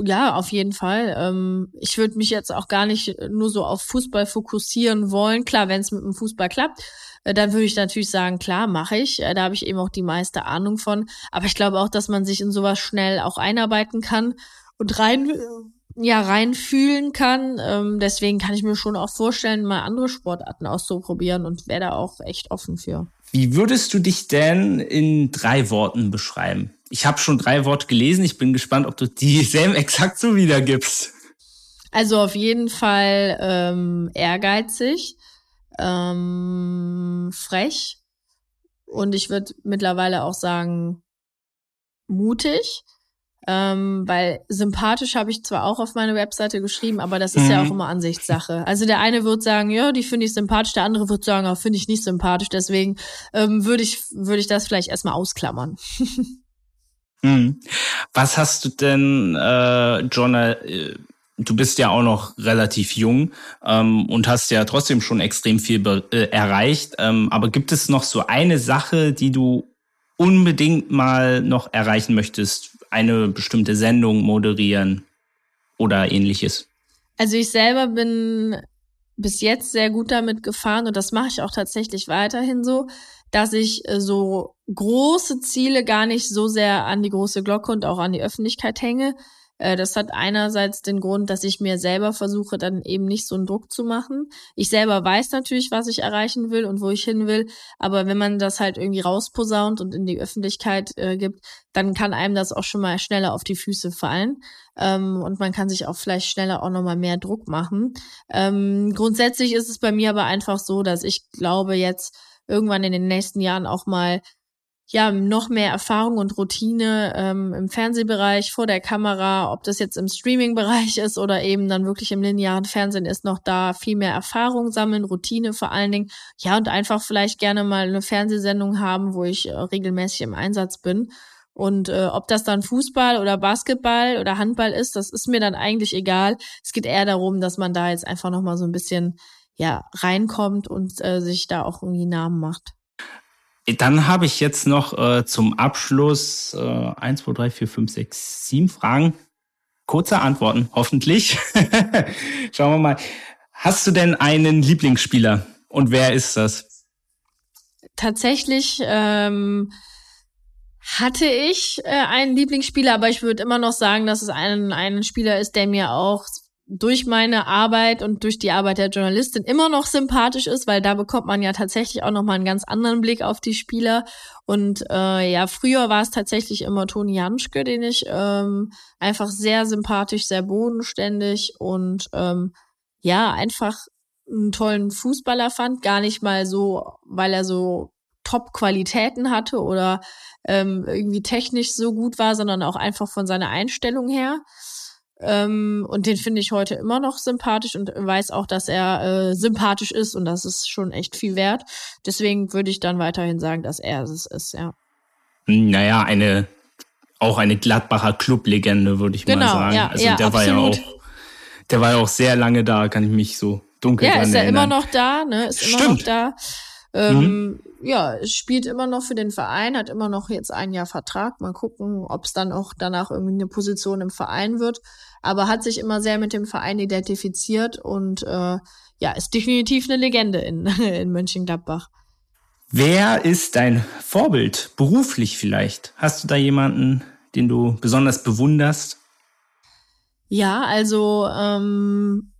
Ja, auf jeden Fall. Ähm, ich würde mich jetzt auch gar nicht nur so auf Fußball fokussieren wollen. Klar, wenn es mit dem Fußball klappt, äh, dann würde ich natürlich sagen, klar, mache ich. Äh, da habe ich eben auch die meiste Ahnung von. Aber ich glaube auch, dass man sich in sowas schnell auch einarbeiten kann und rein ja reinfühlen kann. Ähm, deswegen kann ich mir schon auch vorstellen, mal andere Sportarten auszuprobieren und wäre da auch echt offen für. Wie würdest du dich denn in drei Worten beschreiben? Ich habe schon drei Worte gelesen. Ich bin gespannt, ob du dieselben exakt so wiedergibst. Also auf jeden Fall ähm, ehrgeizig, ähm, frech und ich würde mittlerweile auch sagen mutig. Ähm, weil sympathisch habe ich zwar auch auf meine Webseite geschrieben, aber das ist mhm. ja auch immer Ansichtssache. Also der eine wird sagen, ja, die finde ich sympathisch, der andere wird sagen, auch finde ich nicht sympathisch. Deswegen ähm, würde ich würde ich das vielleicht erstmal ausklammern. mhm. Was hast du denn, äh, Jonah, äh, du bist ja auch noch relativ jung ähm, und hast ja trotzdem schon extrem viel äh, erreicht. Ähm, aber gibt es noch so eine Sache, die du unbedingt mal noch erreichen möchtest, eine bestimmte Sendung moderieren oder ähnliches? Also ich selber bin bis jetzt sehr gut damit gefahren und das mache ich auch tatsächlich weiterhin so, dass ich äh, so große Ziele gar nicht so sehr an die große Glocke und auch an die Öffentlichkeit hänge, das hat einerseits den Grund, dass ich mir selber versuche, dann eben nicht so einen Druck zu machen. Ich selber weiß natürlich, was ich erreichen will und wo ich hin will, aber wenn man das halt irgendwie rausposaunt und in die Öffentlichkeit äh, gibt, dann kann einem das auch schon mal schneller auf die Füße fallen. Ähm, und man kann sich auch vielleicht schneller auch nochmal mehr Druck machen. Ähm, grundsätzlich ist es bei mir aber einfach so, dass ich glaube, jetzt irgendwann in den nächsten Jahren auch mal ja noch mehr Erfahrung und Routine ähm, im Fernsehbereich vor der Kamera, ob das jetzt im Streaming-Bereich ist oder eben dann wirklich im linearen Fernsehen ist, noch da viel mehr Erfahrung sammeln, Routine vor allen Dingen. Ja, und einfach vielleicht gerne mal eine Fernsehsendung haben, wo ich äh, regelmäßig im Einsatz bin. Und äh, ob das dann Fußball oder Basketball oder Handball ist, das ist mir dann eigentlich egal. Es geht eher darum, dass man da jetzt einfach noch mal so ein bisschen ja reinkommt und äh, sich da auch irgendwie Namen macht. Dann habe ich jetzt noch äh, zum Abschluss äh, 1, 2, 3, 4, 5, 6, 7 Fragen. Kurze Antworten, hoffentlich. Schauen wir mal. Hast du denn einen Lieblingsspieler? Und wer ist das? Tatsächlich ähm, hatte ich äh, einen Lieblingsspieler, aber ich würde immer noch sagen, dass es ein, ein Spieler ist, der mir auch durch meine Arbeit und durch die Arbeit der Journalistin immer noch sympathisch ist, weil da bekommt man ja tatsächlich auch noch mal einen ganz anderen Blick auf die Spieler. Und äh, ja, früher war es tatsächlich immer Toni Janschke, den ich ähm, einfach sehr sympathisch, sehr bodenständig und ähm, ja, einfach einen tollen Fußballer fand. Gar nicht mal so, weil er so Top-Qualitäten hatte oder ähm, irgendwie technisch so gut war, sondern auch einfach von seiner Einstellung her. Ähm, und den finde ich heute immer noch sympathisch und weiß auch, dass er äh, sympathisch ist und das ist schon echt viel wert. Deswegen würde ich dann weiterhin sagen, dass er es ist, ja. Naja, eine auch eine Gladbacher Clublegende, würde ich genau, mal sagen. Ja, also ja, der absolut. war ja auch, der war ja auch sehr lange da, kann ich mich so dunkel ja, erinnern. Ja, ist er immer noch da, ne? Ist Stimmt. immer noch da. Ähm, mhm. Ja, spielt immer noch für den Verein, hat immer noch jetzt ein Jahr Vertrag. Mal gucken, ob es dann auch danach irgendwie eine Position im Verein wird. Aber hat sich immer sehr mit dem Verein identifiziert und äh, ja, ist definitiv eine Legende in, in Mönchengladbach. Wer ist dein Vorbild, beruflich vielleicht? Hast du da jemanden, den du besonders bewunderst? Ja, also ähm,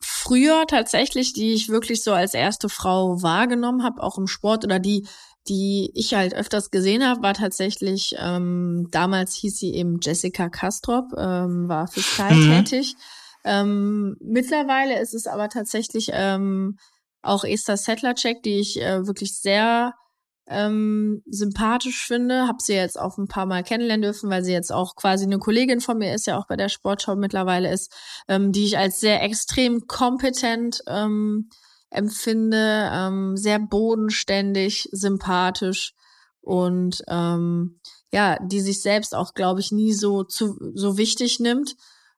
früher tatsächlich, die ich wirklich so als erste Frau wahrgenommen habe, auch im Sport oder die, die ich halt öfters gesehen habe, war tatsächlich, ähm, damals hieß sie eben Jessica Kastrop, ähm, war für Sky mhm. tätig. Ähm, mittlerweile ist es aber tatsächlich ähm, auch Esther Settlercheck, die ich äh, wirklich sehr ähm, sympathisch finde. Hab sie jetzt auch ein paar Mal kennenlernen dürfen, weil sie jetzt auch quasi eine Kollegin von mir ist, ja auch bei der Sportschau mittlerweile ist, ähm, die ich als sehr extrem kompetent ähm, empfinde, ähm, sehr bodenständig, sympathisch und ähm, ja, die sich selbst auch, glaube ich, nie so zu so wichtig nimmt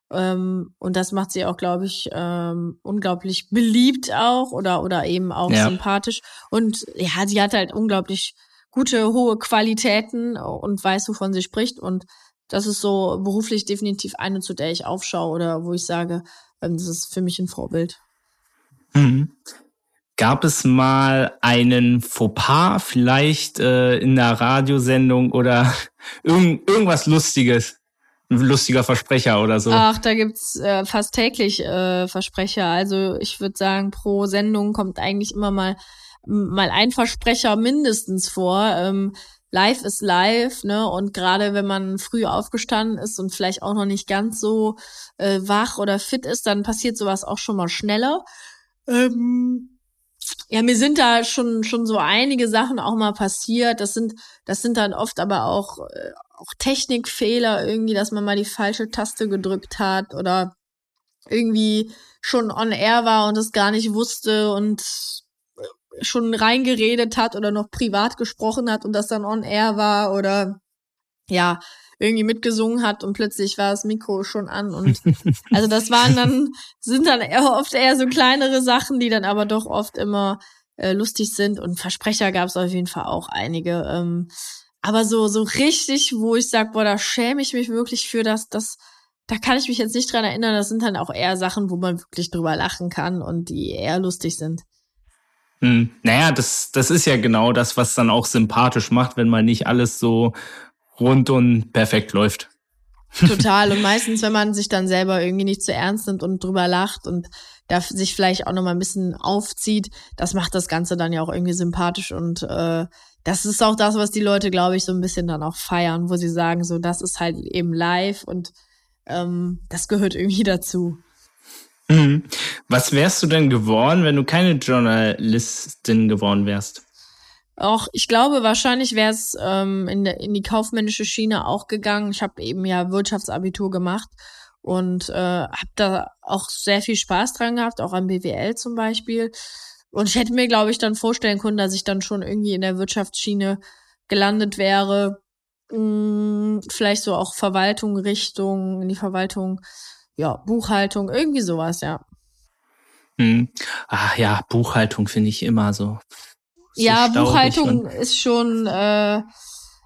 ähm, und das macht sie auch, glaube ich, ähm, unglaublich beliebt auch oder, oder eben auch ja. sympathisch. Und ja, sie hat halt unglaublich gute, hohe Qualitäten und weiß, wovon sie spricht. Und das ist so beruflich definitiv eine, zu der ich aufschaue oder wo ich sage, ähm, das ist für mich ein Vorbild. Mhm. Gab es mal einen Fauxpas vielleicht äh, in der Radiosendung oder irgend, irgendwas Lustiges? ein lustiger Versprecher oder so. Ach, da gibt's äh, fast täglich äh, Versprecher. Also ich würde sagen, pro Sendung kommt eigentlich immer mal mal ein Versprecher mindestens vor. Ähm, live ist live, ne? Und gerade wenn man früh aufgestanden ist und vielleicht auch noch nicht ganz so äh, wach oder fit ist, dann passiert sowas auch schon mal schneller. Ähm, ja, mir sind da schon schon so einige Sachen auch mal passiert. Das sind das sind dann oft aber auch äh, auch Technikfehler irgendwie, dass man mal die falsche Taste gedrückt hat oder irgendwie schon on air war und es gar nicht wusste und schon reingeredet hat oder noch privat gesprochen hat und das dann on air war oder ja, irgendwie mitgesungen hat und plötzlich war das Mikro schon an und also das waren dann sind dann oft eher so kleinere Sachen, die dann aber doch oft immer äh, lustig sind und Versprecher gab es auf jeden Fall auch einige. Ähm, aber so so richtig, wo ich sag, boah, da schäme ich mich wirklich für das, das da kann ich mich jetzt nicht dran erinnern. Das sind dann auch eher Sachen, wo man wirklich drüber lachen kann und die eher lustig sind. Hm. Naja, das, das ist ja genau das, was dann auch sympathisch macht, wenn man nicht alles so rund und perfekt läuft. Total. Und meistens, wenn man sich dann selber irgendwie nicht zu ernst nimmt und drüber lacht und da sich vielleicht auch nochmal ein bisschen aufzieht, das macht das Ganze dann ja auch irgendwie sympathisch und äh, das ist auch das, was die Leute, glaube ich, so ein bisschen dann auch feiern, wo sie sagen, so, das ist halt eben live und ähm, das gehört irgendwie dazu. Mhm. Was wärst du denn geworden, wenn du keine Journalistin geworden wärst? Auch ich glaube, wahrscheinlich wäre es ähm, in, in die kaufmännische Schiene auch gegangen. Ich habe eben ja Wirtschaftsabitur gemacht und äh, habe da auch sehr viel Spaß dran gehabt, auch am BWL zum Beispiel. Und ich hätte mir, glaube ich, dann vorstellen können, dass ich dann schon irgendwie in der Wirtschaftsschiene gelandet wäre. Hm, vielleicht so auch Verwaltung, Richtung, in die Verwaltung, ja, Buchhaltung, irgendwie sowas, ja. Hm. Ach ja, Buchhaltung finde ich immer so ja, Buchhaltung ist schon äh,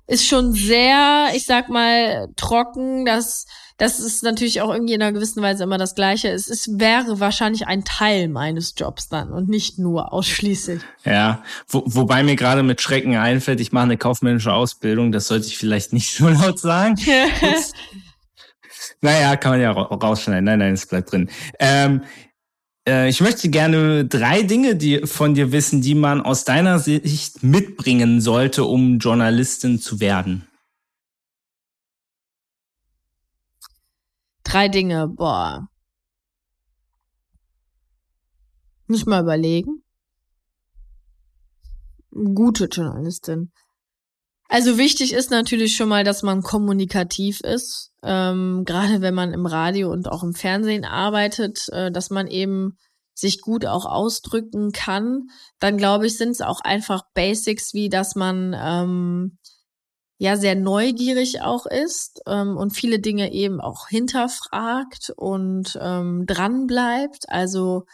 ist schon sehr, ich sag mal, trocken. Das das ist natürlich auch irgendwie in einer gewissen Weise immer das Gleiche. Es ist, wäre wahrscheinlich ein Teil meines Jobs dann und nicht nur ausschließlich. Ja, wo, wobei mir gerade mit Schrecken einfällt, ich mache eine kaufmännische Ausbildung, das sollte ich vielleicht nicht so laut sagen. naja, kann man ja rausschneiden. Nein, nein, es bleibt drin. Ähm, äh, ich möchte gerne drei Dinge von dir wissen, die man aus deiner Sicht mitbringen sollte, um Journalistin zu werden. Drei Dinge, boah. Muss mal überlegen. Gute Journalistin. Also wichtig ist natürlich schon mal, dass man kommunikativ ist. Ähm, Gerade wenn man im Radio und auch im Fernsehen arbeitet, äh, dass man eben sich gut auch ausdrücken kann. Dann glaube ich, sind es auch einfach Basics, wie dass man ähm, ja sehr neugierig auch ist ähm, und viele Dinge eben auch hinterfragt und ähm, dran bleibt. Also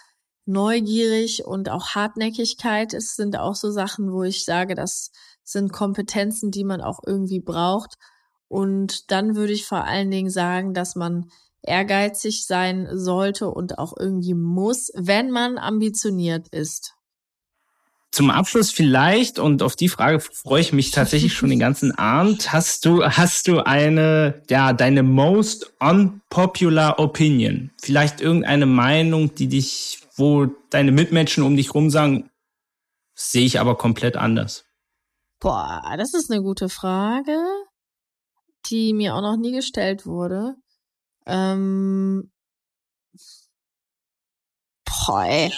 neugierig und auch Hartnäckigkeit ist, sind auch so Sachen, wo ich sage, dass sind Kompetenzen, die man auch irgendwie braucht. Und dann würde ich vor allen Dingen sagen, dass man ehrgeizig sein sollte und auch irgendwie muss, wenn man ambitioniert ist. Zum Abschluss vielleicht, und auf die Frage freue ich mich tatsächlich schon den ganzen Abend, hast du, hast du eine, ja, deine most unpopular opinion? Vielleicht irgendeine Meinung, die dich, wo deine Mitmenschen um dich rum sagen, sehe ich aber komplett anders. Boah, das ist eine gute Frage, die mir auch noch nie gestellt wurde. Ähm, boah, ey.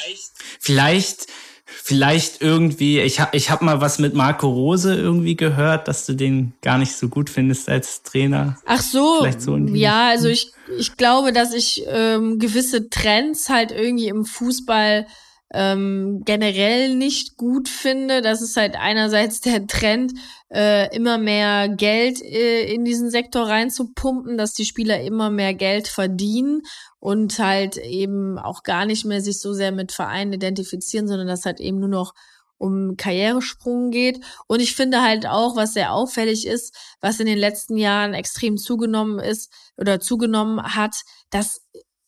Vielleicht, vielleicht irgendwie, ich habe ich hab mal was mit Marco Rose irgendwie gehört, dass du den gar nicht so gut findest als Trainer. Ach so, so ja, also ich, ich glaube, dass ich ähm, gewisse Trends halt irgendwie im Fußball ähm, generell nicht gut finde. Das ist halt einerseits der Trend, äh, immer mehr Geld äh, in diesen Sektor reinzupumpen, dass die Spieler immer mehr Geld verdienen und halt eben auch gar nicht mehr sich so sehr mit Vereinen identifizieren, sondern dass halt eben nur noch um Karrieresprung geht. Und ich finde halt auch, was sehr auffällig ist, was in den letzten Jahren extrem zugenommen ist oder zugenommen hat, dass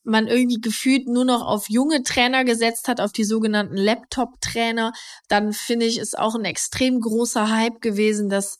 man irgendwie gefühlt nur noch auf junge Trainer gesetzt hat, auf die sogenannten Laptop-Trainer, dann finde ich, ist auch ein extrem großer Hype gewesen, dass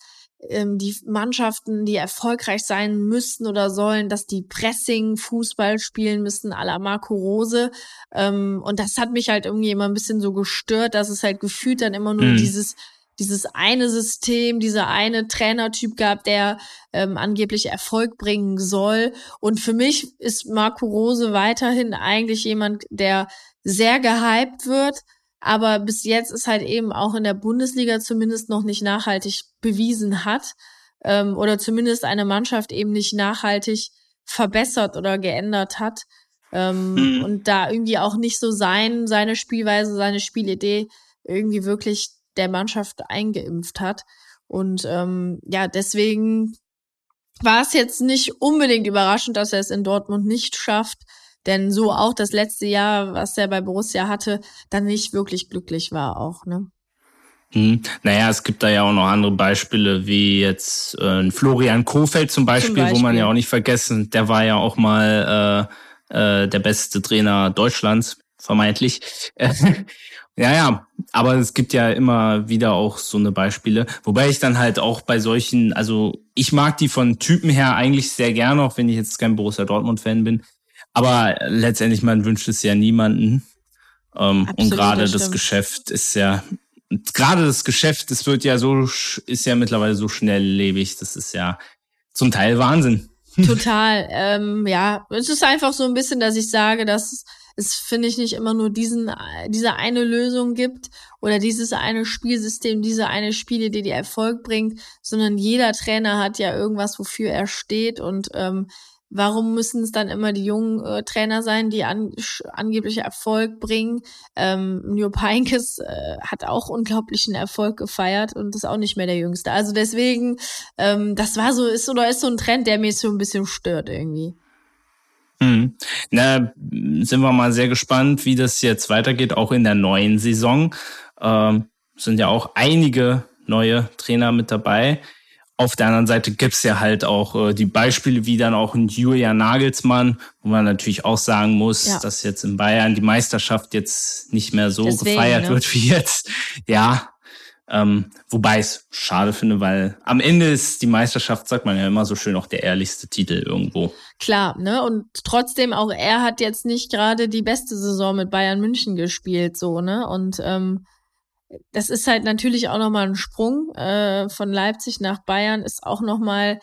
ähm, die Mannschaften, die erfolgreich sein müssten oder sollen, dass die Pressing-Fußball spielen müssen, à la Marco Rose. Ähm, und das hat mich halt irgendwie immer ein bisschen so gestört, dass es halt gefühlt dann immer nur mhm. dieses dieses eine System, dieser eine Trainertyp gab, der ähm, angeblich Erfolg bringen soll. Und für mich ist Marco Rose weiterhin eigentlich jemand, der sehr gehypt wird, aber bis jetzt ist halt eben auch in der Bundesliga zumindest noch nicht nachhaltig bewiesen hat ähm, oder zumindest eine Mannschaft eben nicht nachhaltig verbessert oder geändert hat ähm, mhm. und da irgendwie auch nicht so sein, seine Spielweise, seine Spielidee irgendwie wirklich der Mannschaft eingeimpft hat. Und ähm, ja, deswegen war es jetzt nicht unbedingt überraschend, dass er es in Dortmund nicht schafft. Denn so auch das letzte Jahr, was er bei Borussia hatte, dann nicht wirklich glücklich war auch, ne? Hm. Naja, es gibt da ja auch noch andere Beispiele, wie jetzt äh, Florian Kofeld zum Beispiel, zum Beispiel, wo man ja auch nicht vergessen, der war ja auch mal äh, äh, der beste Trainer Deutschlands, vermeintlich. ja, ja, aber es gibt ja immer wieder auch so eine Beispiele, wobei ich dann halt auch bei solchen, also ich mag die von Typen her eigentlich sehr gerne, auch wenn ich jetzt kein Borussia Dortmund-Fan bin. Aber letztendlich, man wünscht es ja niemanden. Ähm, Absolut, und gerade das, das Geschäft ist ja, gerade das Geschäft, es wird ja so, ist ja mittlerweile so schnelllebig, das ist ja zum Teil Wahnsinn. Total. ähm, ja, es ist einfach so ein bisschen, dass ich sage, dass es, finde ich, nicht immer nur diesen, diese eine Lösung gibt oder dieses eine Spielsystem, diese eine Spiele, die die Erfolg bringt, sondern jeder Trainer hat ja irgendwas, wofür er steht und ähm, Warum müssen es dann immer die jungen äh, Trainer sein, die an, angeblich Erfolg bringen? Ähm, New Heinkes äh, hat auch unglaublichen Erfolg gefeiert und ist auch nicht mehr der Jüngste. Also deswegen, ähm, das war so, ist oder ist so ein Trend, der mich so ein bisschen stört irgendwie. Hm. Na, sind wir mal sehr gespannt, wie das jetzt weitergeht, auch in der neuen Saison. Ähm, sind ja auch einige neue Trainer mit dabei. Auf der anderen Seite gibt's ja halt auch äh, die Beispiele wie dann auch ein Julian Nagelsmann, wo man natürlich auch sagen muss, ja. dass jetzt in Bayern die Meisterschaft jetzt nicht mehr so Deswegen, gefeiert ne? wird wie jetzt. Ja, ähm, wobei ich es schade finde, weil am Ende ist die Meisterschaft, sagt man ja immer so schön, auch der ehrlichste Titel irgendwo. Klar, ne? Und trotzdem, auch er hat jetzt nicht gerade die beste Saison mit Bayern München gespielt, so, ne? Und ähm, das ist halt natürlich auch nochmal ein Sprung äh, von Leipzig nach Bayern, ist auch nochmal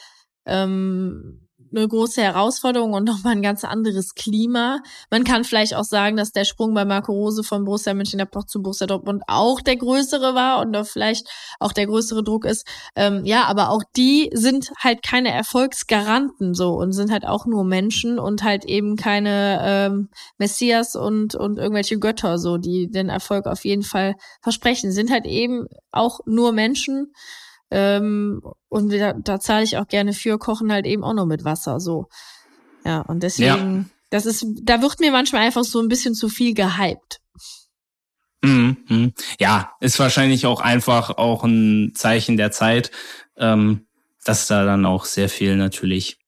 ähm, eine große Herausforderung und nochmal ein ganz anderes Klima. Man kann vielleicht auch sagen, dass der Sprung bei Marco Rose von Borussia Mönchengladbach zu Borussia Dortmund auch der größere war und da vielleicht auch der größere Druck ist. Ähm, ja, aber auch die sind halt keine Erfolgsgaranten so und sind halt auch nur Menschen und halt eben keine ähm, Messias und, und irgendwelche Götter so, die den Erfolg auf jeden Fall versprechen. Sind halt eben auch nur Menschen ähm, und da, da zahle ich auch gerne für, kochen halt eben auch nur mit Wasser. So. Ja, und deswegen, ja. das ist, da wird mir manchmal einfach so ein bisschen zu viel gehypt. Mhm. Ja, ist wahrscheinlich auch einfach auch ein Zeichen der Zeit, ähm, dass da dann auch sehr viel natürlich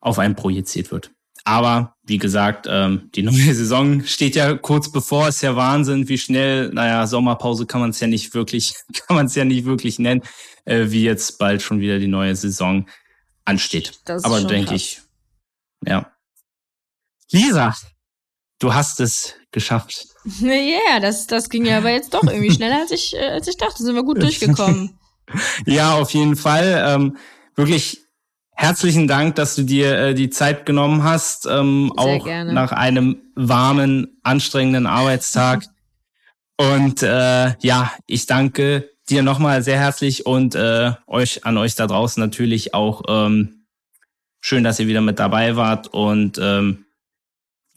auf einen projiziert wird. Aber wie gesagt, ähm, die neue Saison steht ja kurz bevor. Ist ja Wahnsinn, wie schnell. Naja, Sommerpause kann man es ja nicht wirklich, kann man es ja nicht wirklich nennen, äh, wie jetzt bald schon wieder die neue Saison ansteht. Das Aber denke ich, ja. Lisa, du hast es geschafft. Ja, yeah, das, das ging ja aber jetzt doch irgendwie schneller, als ich, äh, als ich dachte. Sind wir gut durchgekommen. ja, auf jeden Fall. Ähm, wirklich Herzlichen Dank, dass du dir äh, die Zeit genommen hast, ähm, auch gerne. nach einem warmen, anstrengenden Arbeitstag. Und äh, ja, ich danke dir nochmal sehr herzlich und äh, euch an euch da draußen natürlich auch ähm, schön, dass ihr wieder mit dabei wart. Und ähm,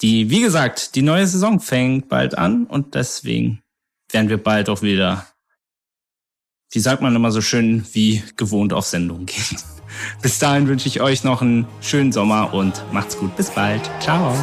die, wie gesagt, die neue Saison fängt bald an und deswegen werden wir bald auch wieder, wie sagt man immer so schön, wie gewohnt auf Sendung gehen. Bis dahin wünsche ich euch noch einen schönen Sommer und macht's gut. Bis bald. Ciao.